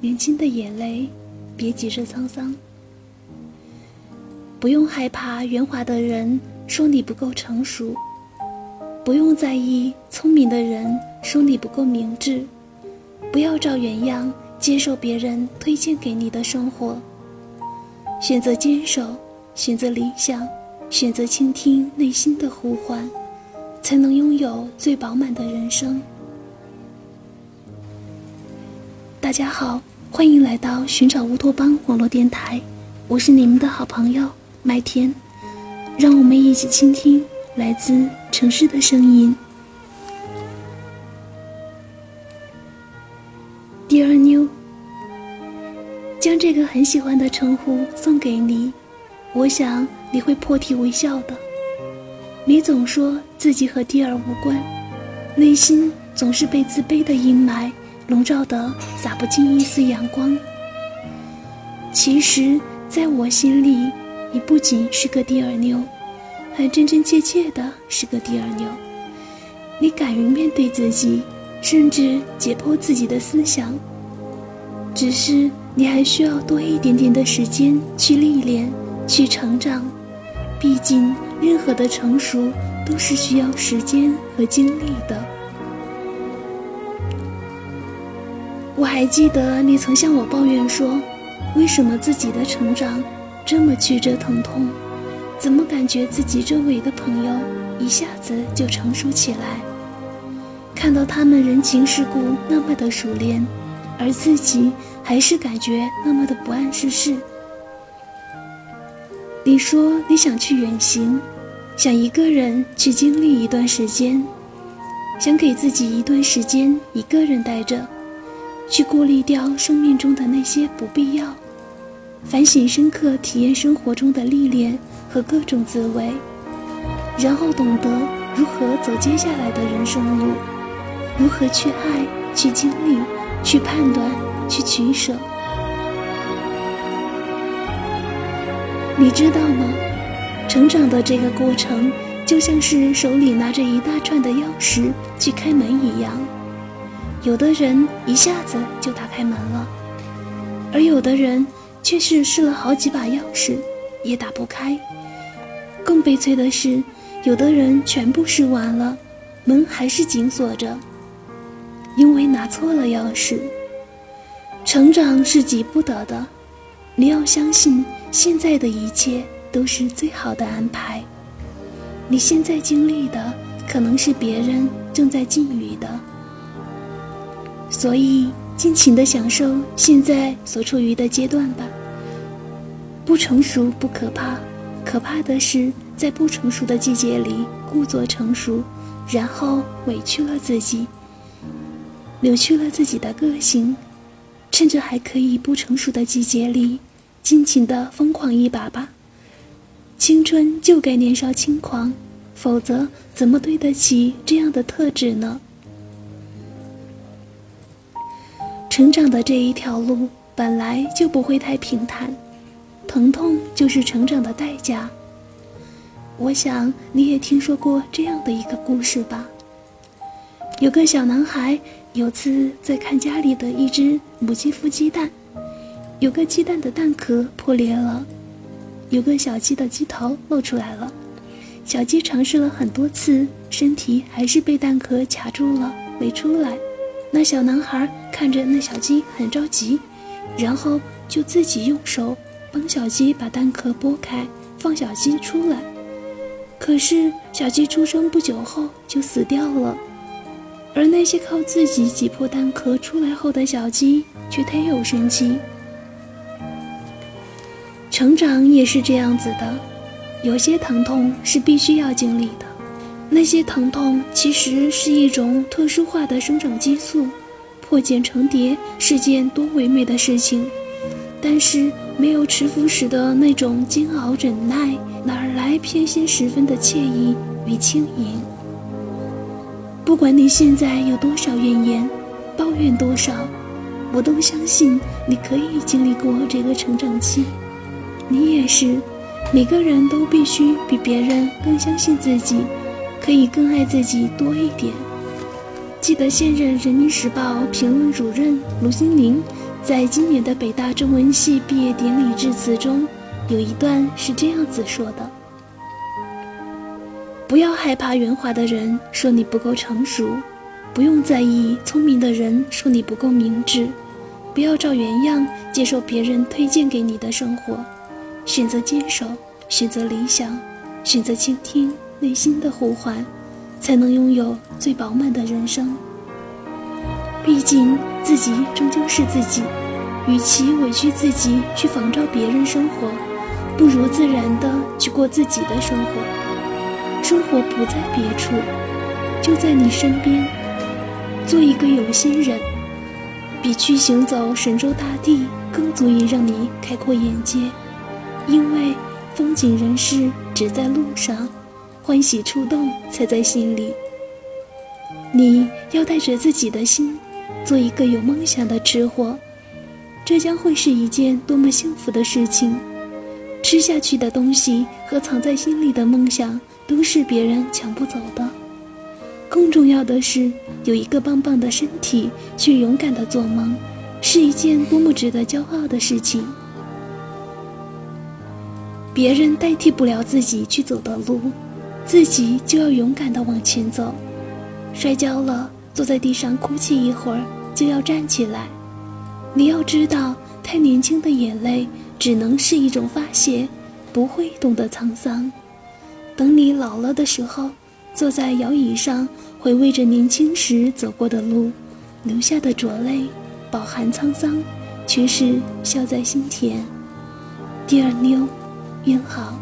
年轻的眼泪，别急着沧桑。不用害怕圆滑的人说你不够成熟，不用在意聪明的人说你不够明智。不要照原样接受别人推荐给你的生活。选择坚守，选择理想，选择倾听内心的呼唤，才能拥有最饱满的人生。大家好，欢迎来到寻找乌托邦网络电台，我是你们的好朋友麦田，让我们一起倾听来自城市的声音。Dear New，将这个很喜欢的称呼送给你，我想你会破涕为笑的。你总说自己和第二无关，内心总是被自卑的阴霾。笼罩的洒不进一丝阳光。其实，在我心里，你不仅是个第二妞，还真真切切的是个第二妞。你敢于面对自己，甚至解剖自己的思想。只是你还需要多一点点的时间去历练，去成长。毕竟，任何的成熟都是需要时间和精力的。我还记得你曾向我抱怨说，为什么自己的成长这么曲折疼痛？怎么感觉自己周围的朋友一下子就成熟起来？看到他们人情世故那么的熟练，而自己还是感觉那么的不谙世事。你说你想去远行，想一个人去经历一段时间，想给自己一段时间一个人待着。去过滤掉生命中的那些不必要，反省深刻体验生活中的历练和各种滋味，然后懂得如何走接下来的人生路，如何去爱、去经历、去判断、去取舍。你知道吗？成长的这个过程，就像是手里拿着一大串的钥匙去开门一样。有的人一下子就打开门了，而有的人却是试了好几把钥匙也打不开。更悲催的是，有的人全部试完了，门还是紧锁着，因为拿错了钥匙。成长是急不得的，你要相信，现在的一切都是最好的安排。你现在经历的，可能是别人正在经历的。所以，尽情的享受现在所处于的阶段吧。不成熟不可怕，可怕的是在不成熟的季节里故作成熟，然后委屈了自己，扭曲了自己的个性。趁着还可以不成熟的季节里，尽情的疯狂一把吧。青春就该年少轻狂，否则怎么对得起这样的特质呢？成长的这一条路本来就不会太平坦，疼痛就是成长的代价。我想你也听说过这样的一个故事吧？有个小男孩有次在看家里的一只母鸡孵鸡蛋，有个鸡蛋的蛋壳破裂了，有个小鸡的鸡头露出来了。小鸡尝试了很多次，身体还是被蛋壳卡住了，没出来。那小男孩看着那小鸡很着急，然后就自己用手帮小鸡把蛋壳剥开，放小鸡出来。可是小鸡出生不久后就死掉了，而那些靠自己挤破蛋壳出来后的小鸡却忒有生机。成长也是这样子的，有些疼痛是必须要经历的。那些疼痛其实是一种特殊化的生长激素，破茧成蝶是件多唯美的事情，但是没有持服时的那种煎熬忍耐，哪来偏心十分的惬意与轻盈？不管你现在有多少怨言，抱怨多少，我都相信你可以经历过这个成长期。你也是，每个人都必须比别人更相信自己。可以更爱自己多一点。记得现任《人民时报》评论主任卢新林在今年的北大中文系毕业典礼致辞中，有一段是这样子说的：“不要害怕圆滑的人说你不够成熟，不用在意聪明的人说你不够明智，不要照原样接受别人推荐给你的生活，选择坚守，选择理想，选择倾听内心的呼唤。”才能拥有最饱满的人生。毕竟自己终究是自己，与其委屈自己去仿照别人生活，不如自然的去过自己的生活。生活不在别处，就在你身边。做一个有心人，比去行走神州大地更足以让你开阔眼界。因为风景人事只在路上。欢喜触动才在心里。你要带着自己的心，做一个有梦想的吃货，这将会是一件多么幸福的事情！吃下去的东西和藏在心里的梦想，都是别人抢不走的。更重要的是，有一个棒棒的身体去勇敢的做梦，是一件多么值得骄傲的事情。别人代替不了自己去走的路。自己就要勇敢地往前走，摔跤了，坐在地上哭泣一会儿，就要站起来。你要知道，太年轻的眼泪只能是一种发泄，不会懂得沧桑。等你老了的时候，坐在摇椅上，回味着年轻时走过的路，留下的浊泪，饱含沧桑，却是笑在心田。Dear 妞，愿好。